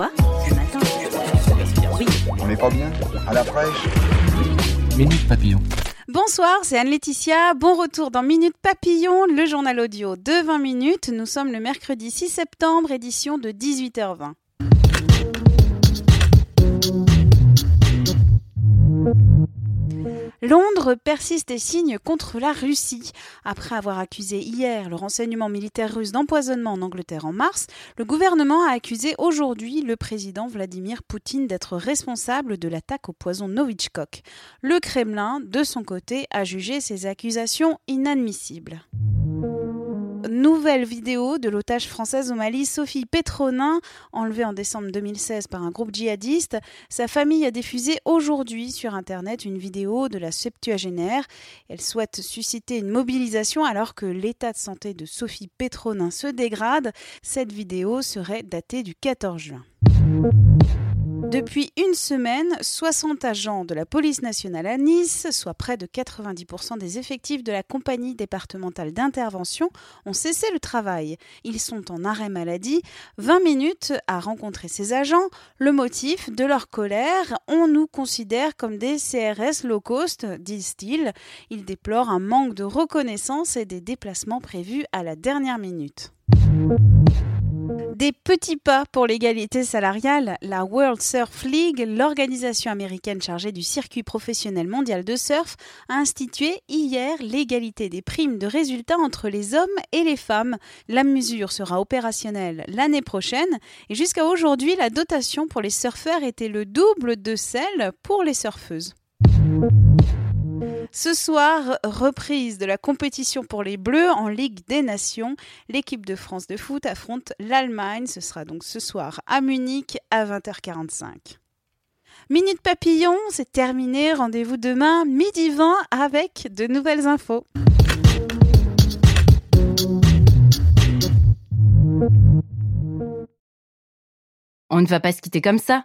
Matin Oui. On n'est pas bien À la fraîche Minute Papillon. Bonsoir, c'est Anne-Laetitia. Bon retour dans Minute Papillon, le journal audio de 20 minutes. Nous sommes le mercredi 6 septembre, édition de 18h20. Londres persiste et signe contre la Russie. Après avoir accusé hier le renseignement militaire russe d'empoisonnement en Angleterre en mars, le gouvernement a accusé aujourd'hui le président Vladimir Poutine d'être responsable de l'attaque au poison Novichok. Le Kremlin, de son côté, a jugé ces accusations inadmissibles nouvelle vidéo de l'otage française au Mali, Sophie Petronin, enlevée en décembre 2016 par un groupe djihadiste. Sa famille a diffusé aujourd'hui sur Internet une vidéo de la septuagénaire. Elle souhaite susciter une mobilisation alors que l'état de santé de Sophie Petronin se dégrade. Cette vidéo serait datée du 14 juin. Depuis une semaine, 60 agents de la police nationale à Nice, soit près de 90% des effectifs de la compagnie départementale d'intervention, ont cessé le travail. Ils sont en arrêt maladie. 20 minutes à rencontrer ces agents. Le motif de leur colère, on nous considère comme des CRS low cost, disent-ils. Ils déplorent un manque de reconnaissance et des déplacements prévus à la dernière minute. Des petits pas pour l'égalité salariale, la World Surf League, l'organisation américaine chargée du circuit professionnel mondial de surf, a institué hier l'égalité des primes de résultats entre les hommes et les femmes. La mesure sera opérationnelle l'année prochaine et jusqu'à aujourd'hui, la dotation pour les surfeurs était le double de celle pour les surfeuses. Ce soir, reprise de la compétition pour les Bleus en Ligue des Nations. L'équipe de France de foot affronte l'Allemagne. Ce sera donc ce soir à Munich à 20h45. Minute Papillon, c'est terminé. Rendez-vous demain midi 20 avec de nouvelles infos. On ne va pas se quitter comme ça.